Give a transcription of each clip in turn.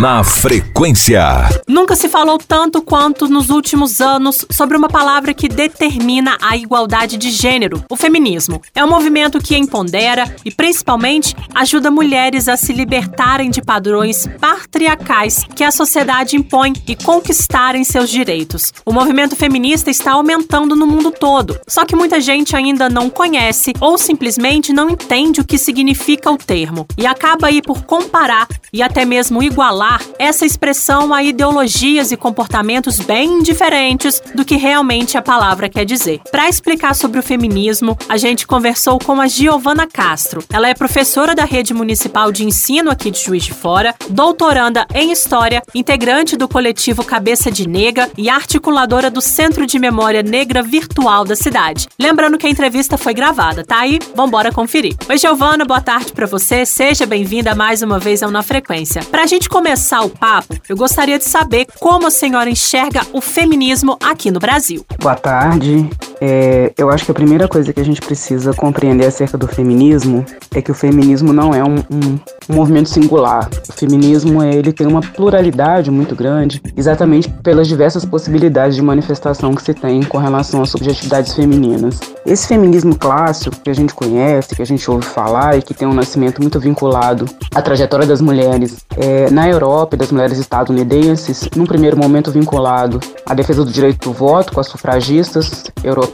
Na frequência. Nunca se falou tanto quanto nos últimos anos sobre uma palavra que determina a igualdade de gênero, o feminismo. É um movimento que empodera e, principalmente, ajuda mulheres a se libertarem de padrões patriarcais que a sociedade impõe e conquistarem seus direitos. O movimento feminista está aumentando no mundo todo, só que muita gente ainda não conhece ou simplesmente não entende o que significa o termo e acaba aí por comparar e até mesmo igualar essa expressão a ideologias e comportamentos bem diferentes do que realmente a palavra quer dizer. Para explicar sobre o feminismo, a gente conversou com a Giovana Castro. Ela é professora da Rede Municipal de Ensino aqui de Juiz de Fora, doutoranda em História, integrante do coletivo Cabeça de Nega e articuladora do Centro de Memória Negra Virtual da cidade. Lembrando que a entrevista foi gravada, tá aí? Vambora conferir. Oi, Giovana, boa tarde para você. Seja bem-vinda mais uma vez ao Na Frequência. Pra gente começar o papo, eu gostaria de saber como a senhora enxerga o feminismo aqui no Brasil. Boa tarde. É, eu acho que a primeira coisa que a gente precisa compreender acerca do feminismo é que o feminismo não é um, um, um movimento singular. O feminismo ele tem uma pluralidade muito grande, exatamente pelas diversas possibilidades de manifestação que se tem com relação às subjetividades femininas. Esse feminismo clássico que a gente conhece, que a gente ouve falar e que tem um nascimento muito vinculado à trajetória das mulheres é, na Europa e das mulheres estadunidenses, num primeiro momento vinculado à defesa do direito do voto com as sufragistas europeias,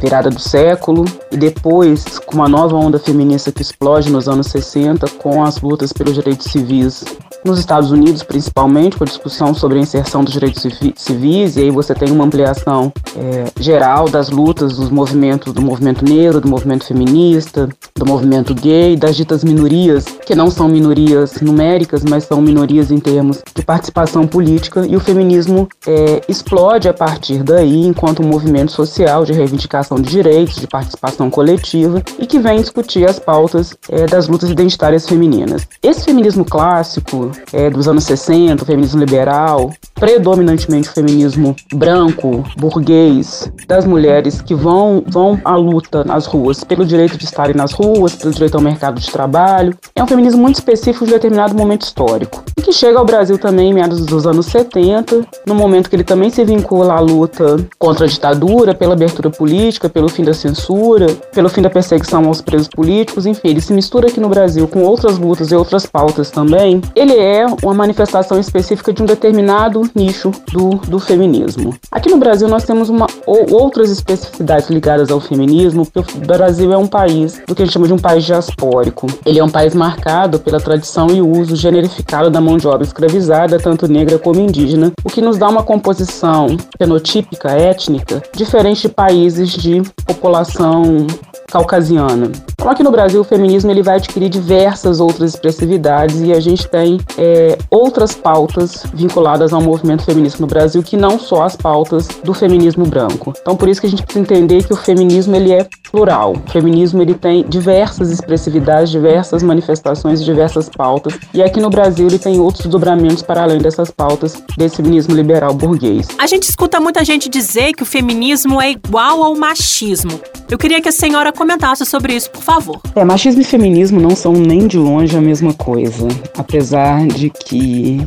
virada do século, e depois com uma nova onda feminista que explode nos anos 60 com as lutas pelos direitos civis nos Estados Unidos, principalmente, com a discussão sobre a inserção dos direitos civis, e aí você tem uma ampliação é, geral das lutas dos movimentos, do movimento negro, do movimento feminista, do movimento gay, das ditas minorias, que não são minorias numéricas, mas são minorias em termos de participação política, e o feminismo é, explode a partir daí enquanto um movimento social de reivindicação de direitos, de participação coletiva, e que vem discutir as pautas é, das lutas identitárias femininas. Esse feminismo clássico, é, dos anos 60, o feminismo liberal, predominantemente o feminismo branco, burguês, das mulheres que vão, vão à luta nas ruas pelo direito de estarem nas ruas, pelo direito ao mercado de trabalho. É um feminismo muito específico de determinado momento histórico. E que chega ao Brasil também em meados dos anos 70, no momento que ele também se vincula à luta contra a ditadura, pela abertura política, pelo fim da censura, pelo fim da perseguição aos presos políticos, enfim, ele se mistura aqui no Brasil com outras lutas e outras pautas também. Ele é uma manifestação específica de um determinado nicho do, do feminismo. Aqui no Brasil nós temos uma, ou, outras especificidades ligadas ao feminismo, porque o Brasil é um país do que a gente chama de um país diaspórico. Ele é um país marcado pela tradição e uso generificado da mão de obra escravizada, tanto negra como indígena, o que nos dá uma composição fenotípica, étnica, diferente de países de população caucasiana. Então, aqui no Brasil, o feminismo ele vai adquirir diversas outras expressividades e a gente tem é, outras pautas vinculadas ao movimento feminista no Brasil que não só as pautas do feminismo branco. Então, por isso que a gente precisa entender que o feminismo ele é plural. O feminismo ele tem diversas expressividades, diversas manifestações, diversas pautas. E aqui no Brasil ele tem outros dobramentos para além dessas pautas desse feminismo liberal burguês. A gente escuta muita gente dizer que o feminismo é igual ao machismo. Eu queria que a senhora comentasse sobre isso, por favor. É, machismo e feminismo não são nem de longe a mesma coisa, apesar de que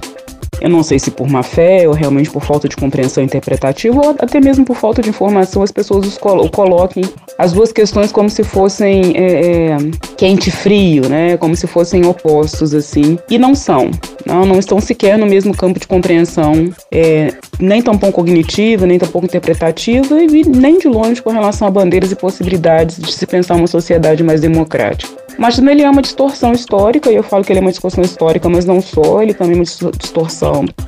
eu não sei se por má fé ou realmente por falta de compreensão interpretativa ou até mesmo por falta de informação as pessoas colo coloquem as duas questões como se fossem é, é, quente e frio, né? Como se fossem opostos assim. E não são. Não, não estão sequer no mesmo campo de compreensão, é, nem tampouco cognitiva, nem tampouco interpretativa e nem de longe com relação a bandeiras e possibilidades de se pensar uma sociedade mais democrática. O machismo ele é uma distorção histórica, e eu falo que ele é uma distorção histórica, mas não só, ele também é uma distorção.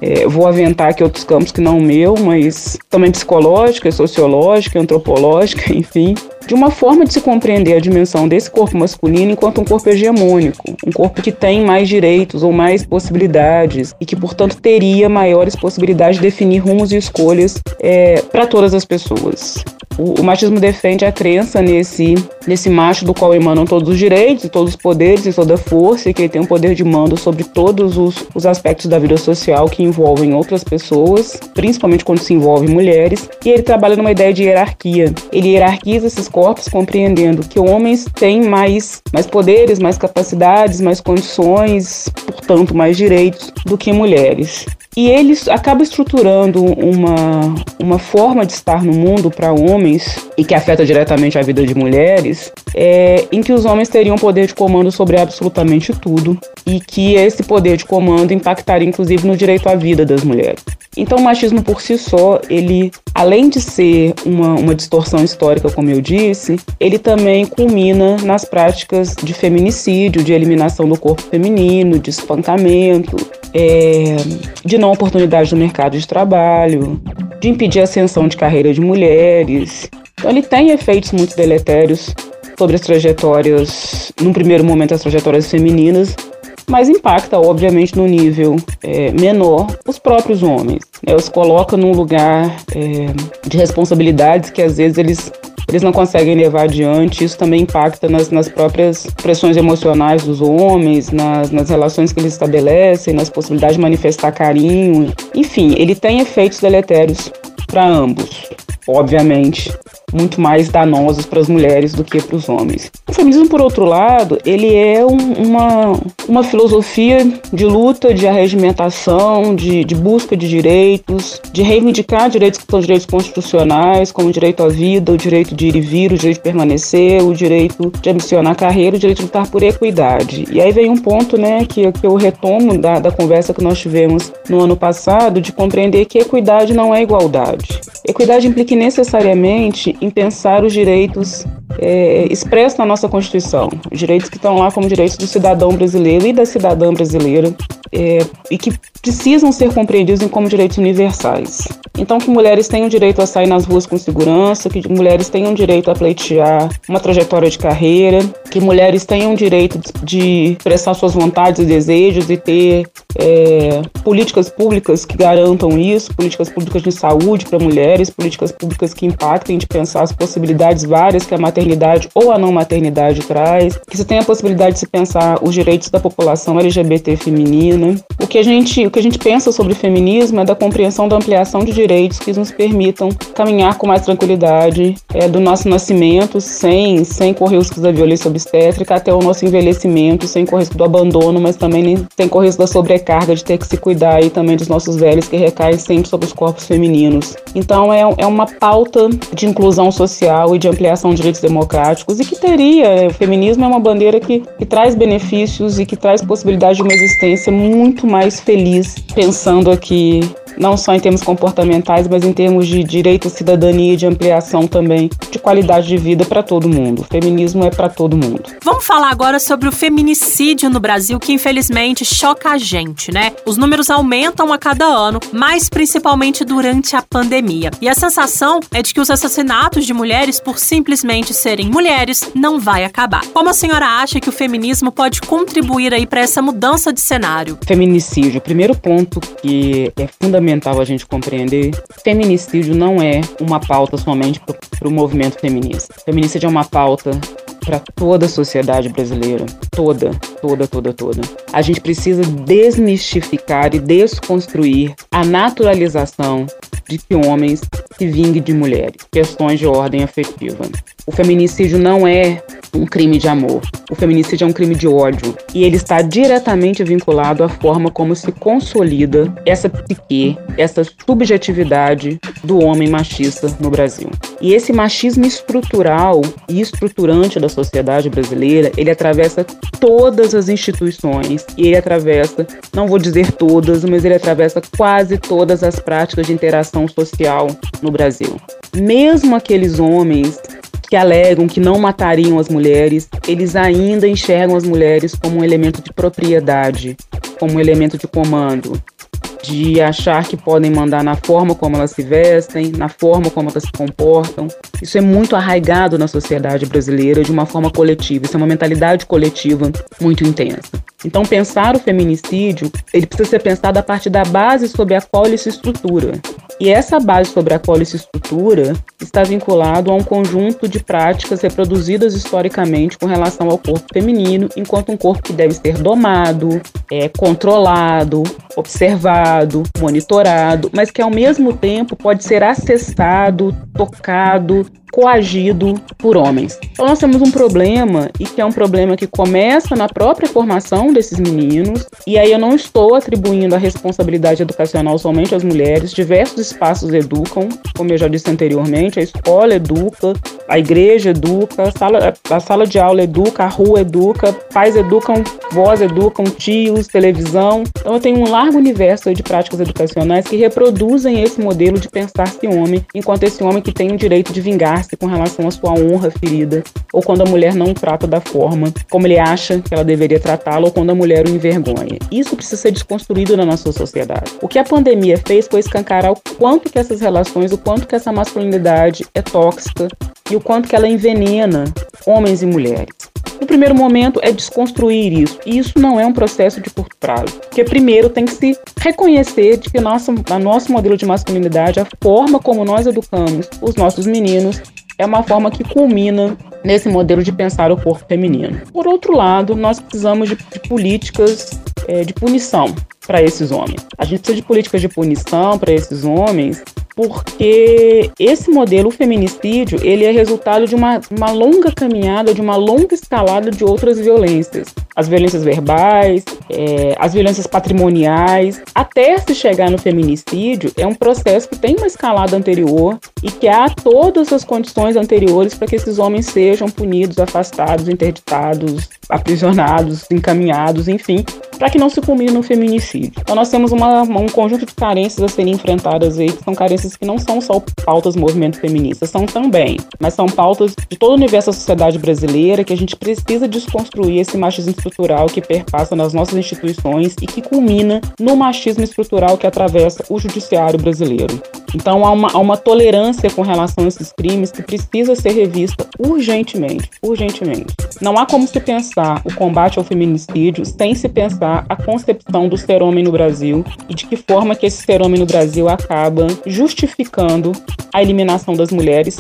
É, vou aventar aqui outros campos que não o meu, mas também psicológica, sociológica, antropológica, enfim de uma forma de se compreender a dimensão desse corpo masculino enquanto um corpo hegemônico, um corpo que tem mais direitos ou mais possibilidades e que, portanto, teria maiores possibilidades de definir rumos e escolhas é, para todas as pessoas. O, o, machismo defende a crença nesse, nesse macho do qual emanam todos os direitos todos os poderes e toda a força, e que ele tem um poder de mando sobre todos os, os aspectos da vida social que envolvem outras pessoas, principalmente quando se envolvem mulheres, e ele trabalha numa ideia de hierarquia. Ele hierarquiza esses corpos compreendendo que homens têm mais, mais poderes, mais capacidades, mais condições, portanto, mais direitos do que mulheres. E eles acabam estruturando uma, uma forma de estar no mundo para homens e que afeta diretamente a vida de mulheres, é, em que os homens teriam poder de comando sobre absolutamente tudo e que esse poder de comando impactaria inclusive no direito à vida das mulheres. Então, o machismo por si só, ele, além de ser uma, uma distorção histórica, como eu disse, ele também culmina nas práticas de feminicídio, de eliminação do corpo feminino, de espancamento, é, de não oportunidade no mercado de trabalho, de impedir a ascensão de carreira de mulheres. Então, ele tem efeitos muito deletérios sobre as trajetórias, num primeiro momento, as trajetórias femininas, mas impacta, obviamente, no nível é, menor os próprios homens. Né? Os coloca num lugar é, de responsabilidades que às vezes eles eles não conseguem levar adiante. Isso também impacta nas, nas próprias pressões emocionais dos homens, nas, nas relações que eles estabelecem, nas possibilidades de manifestar carinho. Enfim, ele tem efeitos deletérios para ambos, obviamente muito mais danosos para as mulheres do que para os homens. O feminismo, por outro lado, ele é um, uma, uma filosofia de luta, de arregimentação, de, de busca de direitos, de reivindicar direitos que são direitos constitucionais, como o direito à vida, o direito de ir e vir, o direito de permanecer, o direito de ambicionar carreira, o direito de lutar por equidade. E aí vem um ponto né, que, que eu retomo da, da conversa que nós tivemos no ano passado, de compreender que equidade não é igualdade. Equidade implica necessariamente em pensar os direitos é, expressos na nossa Constituição, os direitos que estão lá como direitos do cidadão brasileiro e da cidadã brasileira, é, e que precisam ser compreendidos como direitos universais. Então, que mulheres tenham direito a sair nas ruas com segurança, que mulheres tenham direito a pleitear uma trajetória de carreira, que mulheres tenham direito de expressar suas vontades e desejos e ter é, políticas públicas que garantam isso, políticas públicas de saúde para mulheres, políticas públicas que impactem de pensar as possibilidades várias que a maternidade ou a não maternidade traz, que se tenha a possibilidade de se pensar os direitos da população LGBT feminina. O que a gente, o que a gente pensa sobre feminismo é da compreensão da ampliação de direitos que nos permitam caminhar com mais tranquilidade é, do nosso nascimento, sem, sem correr riscos da violência obstétrica, até o nosso envelhecimento, sem correr risco do abandono, mas também sem correr risco da sobrecarga de ter que se cuidar e também dos nossos velhos que recaem sempre sobre os corpos femininos. Então é, é uma pauta de inclusão social e de ampliação de direitos democráticos e que teria, o feminismo é uma bandeira que, que traz benefícios e que traz possibilidade de uma existência mais feliz, pensando aqui não só em termos comportamentais, mas em termos de direito à cidadania e de ampliação também de qualidade de vida para todo mundo. O feminismo é para todo mundo. Vamos falar agora sobre o feminicídio no Brasil, que infelizmente choca a gente, né? Os números aumentam a cada ano, mas principalmente durante a pandemia. E a sensação é de que os assassinatos de mulheres por simplesmente serem mulheres não vai acabar. Como a senhora acha que o feminismo pode contribuir aí para essa mudança de cenário? Feminicídio, o primeiro ponto que é fundamental a gente compreender: feminicídio não é uma pauta somente para o movimento feminista. Feminicídio é uma pauta para toda a sociedade brasileira, toda, toda, toda, toda. A gente precisa desmistificar e desconstruir a naturalização de que homens se vinguem de mulheres, questões de ordem afetiva. O feminicídio não é um crime de amor. O feminicídio é um crime de ódio e ele está diretamente vinculado à forma como se consolida essa psique, essa subjetividade do homem machista no Brasil. E esse machismo estrutural e estruturante da sociedade brasileira, ele atravessa todas as instituições e ele atravessa, não vou dizer todas, mas ele atravessa quase todas as práticas de interação social no Brasil. Mesmo aqueles homens que alegam que não matariam as mulheres, eles ainda enxergam as mulheres como um elemento de propriedade, como um elemento de comando, de achar que podem mandar na forma como elas se vestem, na forma como elas se comportam. Isso é muito arraigado na sociedade brasileira de uma forma coletiva, isso é uma mentalidade coletiva muito intensa. Então, pensar o feminicídio, ele precisa ser pensado a partir da base sobre a qual ele se estrutura. E essa base sobre a qual ele se estrutura está vinculado a um conjunto de práticas reproduzidas historicamente com relação ao corpo feminino, enquanto um corpo que deve ser domado, é, controlado, observado, monitorado, mas que ao mesmo tempo pode ser acessado, tocado, coagido por homens. Então nós temos um problema e que é um problema que começa na própria formação desses meninos, e aí eu não estou atribuindo a responsabilidade educacional somente às mulheres. Diversos espaços educam, como eu já disse anteriormente, a escola educa, a igreja educa, a sala, a sala de aula educa, a rua educa, pais educam, vós educam, tios, televisão. Então eu tenho um largo universo de práticas educacionais que reproduzem esse modelo de pensar-se homem, enquanto esse homem que tem o direito de com relação à sua honra ferida, ou quando a mulher não o trata da forma como ele acha que ela deveria tratá-lo, ou quando a mulher o envergonha. Isso precisa ser desconstruído na nossa sociedade. O que a pandemia fez foi escancarar o quanto que essas relações, o quanto que essa masculinidade é tóxica e o quanto que ela envenena homens e mulheres. No primeiro momento é desconstruir isso. E isso não é um processo de curto prazo. Porque primeiro tem que se reconhecer de que nosso, a nosso modelo de masculinidade, a forma como nós educamos os nossos meninos, é uma forma que culmina nesse modelo de pensar o corpo feminino. Por outro lado, nós precisamos de, de políticas é, de punição para esses homens. A gente precisa de políticas de punição para esses homens porque esse modelo, o feminicídio, ele é resultado de uma, uma longa caminhada, de uma longa escalada de outras violências. As violências verbais, é, as violências patrimoniais, até se chegar no feminicídio, é um processo que tem uma escalada anterior e que há todas as condições anteriores para que esses homens sejam punidos, afastados, interditados, aprisionados, encaminhados, enfim, para que não se culmine no feminicídio. Então nós temos uma, um conjunto de carências a serem enfrentadas aí, que são carências que não são só pautas do movimento feminista, são também, mas são pautas de todo o universo da sociedade brasileira que a gente precisa desconstruir esse machismo estrutural que perpassa nas nossas instituições e que culmina no machismo estrutural que atravessa o judiciário brasileiro. Então há uma, há uma tolerância com relação a esses crimes que precisa ser revista urgentemente, urgentemente. Não há como se pensar o combate ao feminicídio sem se pensar a concepção do ser homem no Brasil e de que forma que esse ser homem no Brasil acaba justificando a eliminação das mulheres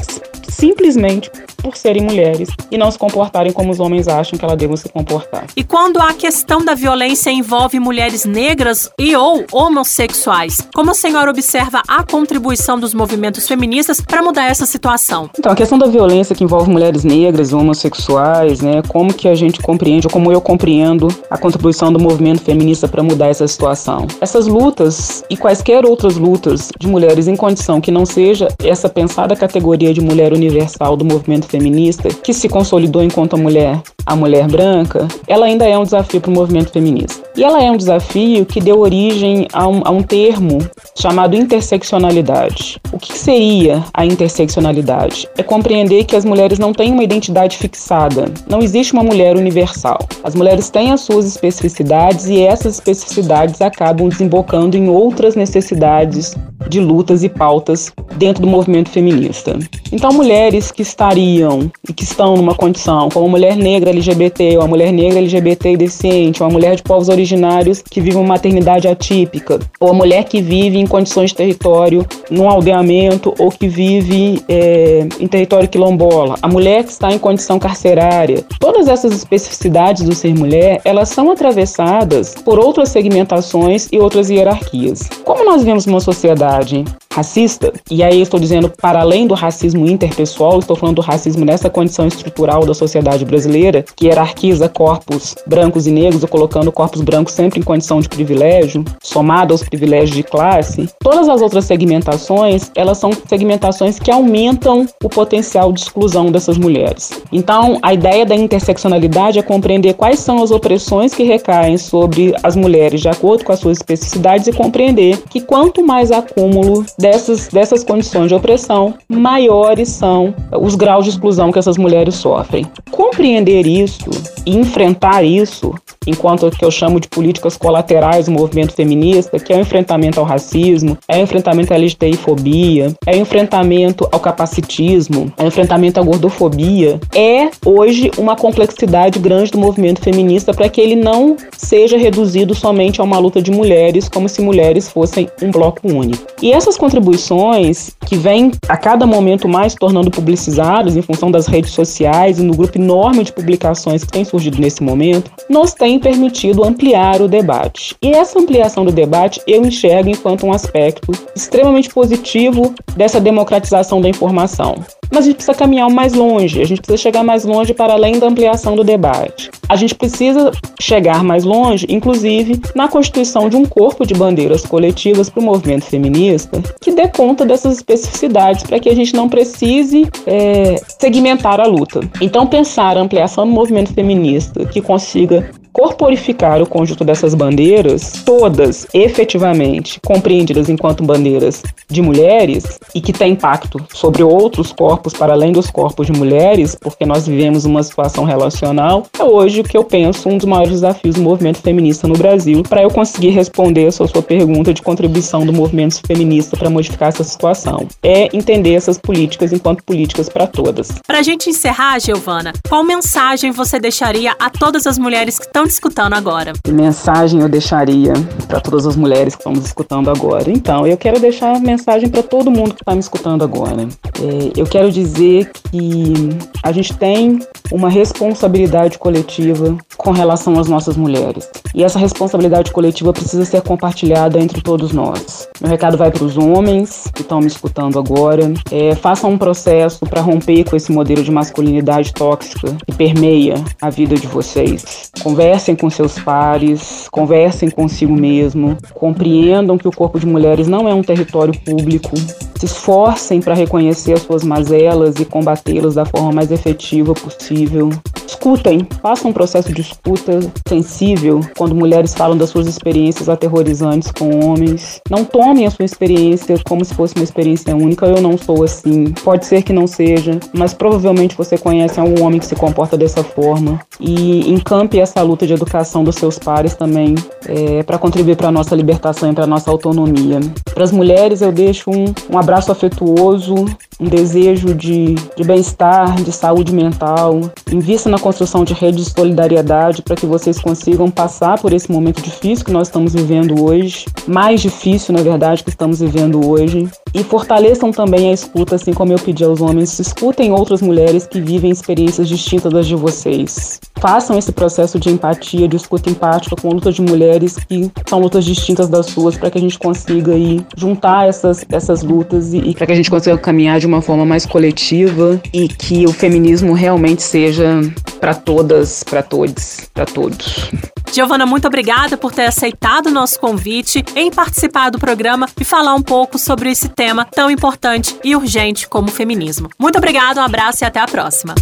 simplesmente por serem mulheres e não se comportarem como os homens acham que elas devem se comportar. E quando a questão da violência envolve mulheres negras e ou homossexuais, como a senhora observa a contribuição dos movimentos feministas para mudar essa situação? Então, a questão da violência que envolve mulheres negras homossexuais, né, como que a gente compreende, ou como eu compreendo a contribuição do movimento feminista para mudar essa situação? Essas lutas e quaisquer outras lutas de mulheres em condição que não seja essa pensada categoria de mulher universal do movimento feminista, que se consolidou enquanto a mulher, a mulher branca, ela ainda é um desafio para o movimento feminista. E ela é um desafio que deu origem a um, a um termo chamado interseccionalidade. O que seria a interseccionalidade? É compreender que as mulheres não têm uma identidade fixada, não existe uma mulher universal. As mulheres têm as suas especificidades e essas especificidades acabam desembocando em outras necessidades de lutas e pautas dentro do movimento feminista. Então, mulheres que estariam e que estão numa condição como mulher negra LGBT, ou a mulher negra LGBT e deficiente, ou a mulher de povos originários que vive uma maternidade atípica, ou a mulher que vive em condições de território num aldeamento ou que vive é, em território quilombola, a mulher que está em condição carcerária. Todas essas especificidades do ser mulher, elas são atravessadas por outras segmentações e outras hierarquias. Como nós vivemos uma sociedade racista, e aí estou dizendo para além do racismo interpessoal, estou falando do racismo nessa condição estrutural da sociedade brasileira, que hierarquiza corpos brancos e negros, colocando corpos brancos sempre em condição de privilégio, somado aos privilégios de classe. Todas as outras segmentações, elas são segmentações que aumentam o potencial de exclusão dessas mulheres. Então, a ideia da interseccionalidade é compreender quais são as opressões que recaem sobre as mulheres de acordo com as suas especificidades e compreender que quanto mais acúmulo dessas, dessas condições de opressão, maiores são os graus de exclusão que essas mulheres sofrem. Compreender isso e enfrentar isso, enquanto que eu chamo de políticas colaterais do movimento feminista, que é o enfrentamento ao racismo, é o enfrentamento à LGBTI-fobia, é o enfrentamento ao capacitismo, é o enfrentamento à gordofobia, é hoje uma complexidade grande do movimento feminista para que ele não seja reduzido somente a uma luta de mulheres, como se mulheres fossem um bloco único. E essas contribuições que vêm a cada momento mais tornando publicizadas em função das redes sociais e no grupo enorme de publicações que tem surgido nesse momento, nos tem permitido ampliar o debate. E essa ampliação do debate eu enxergo enquanto um aspecto extremamente positivo dessa democratização da informação. mas a gente precisa caminhar mais longe, a gente precisa chegar mais longe para além da ampliação do debate. A gente precisa chegar mais longe, inclusive na constituição de um corpo de bandeiras coletivas para o movimento feminista que dê conta dessas especificidades para que a gente não precise é, segmentar a luta. Então, pensar a ampliação do movimento feminista que consiga corporificar o conjunto dessas bandeiras, todas efetivamente compreendidas enquanto bandeiras de mulheres e que tem impacto sobre outros corpos para além dos corpos de mulheres, porque nós vivemos uma situação relacional, é hoje o que eu penso um dos maiores desafios do movimento feminista no Brasil, para eu conseguir responder a sua, sua pergunta de contribuição do movimento feminista para modificar essa situação. É entender essas políticas enquanto políticas para todas. Para a gente encerrar, Giovana, qual mensagem você deixaria a todas as mulheres que estão estão escutando agora? Que mensagem eu deixaria para todas as mulheres que estão me escutando agora? Então, eu quero deixar mensagem para todo mundo que está me escutando agora. É, eu quero dizer que a gente tem uma responsabilidade coletiva com relação às nossas mulheres. E essa responsabilidade coletiva precisa ser compartilhada entre todos nós. Meu recado vai para os homens que estão me escutando agora. É, façam um processo para romper com esse modelo de masculinidade tóxica que permeia a vida de vocês. Conversem com seus pares, conversem consigo mesmo, compreendam que o corpo de mulheres não é um território público, se esforcem para reconhecer as suas mazelas e combatê-las da forma mais efetiva possível. Escutem, façam um processo de escuta sensível quando mulheres falam das suas experiências aterrorizantes com homens. Não tomem a sua experiência como se fosse uma experiência única. Eu não sou assim. Pode ser que não seja, mas provavelmente você conhece algum homem que se comporta dessa forma. E encampe essa luta de educação dos seus pares também é, para contribuir para a nossa libertação e para a nossa autonomia. Para as mulheres, eu deixo um, um abraço afetuoso, um desejo de, de bem-estar, de saúde mental. Invista na construção de redes de solidariedade para que vocês consigam passar por esse momento difícil que nós estamos vivendo hoje, mais difícil, na verdade, que estamos vivendo hoje. E fortaleçam também a escuta, assim como eu pedi aos homens, escutem outras mulheres que vivem experiências distintas das de vocês. Façam esse processo de empatia, de escuta empática com lutas de mulheres que são lutas distintas das suas, para que a gente consiga aí juntar essas, essas lutas e, e para que a gente consiga caminhar de uma forma mais coletiva e que o feminismo realmente seja para todas, para todos, para todos. Giovana, muito obrigada por ter aceitado o nosso convite em participar do programa e falar um pouco sobre esse tema tão importante e urgente como o feminismo. Muito obrigada, um abraço e até a próxima.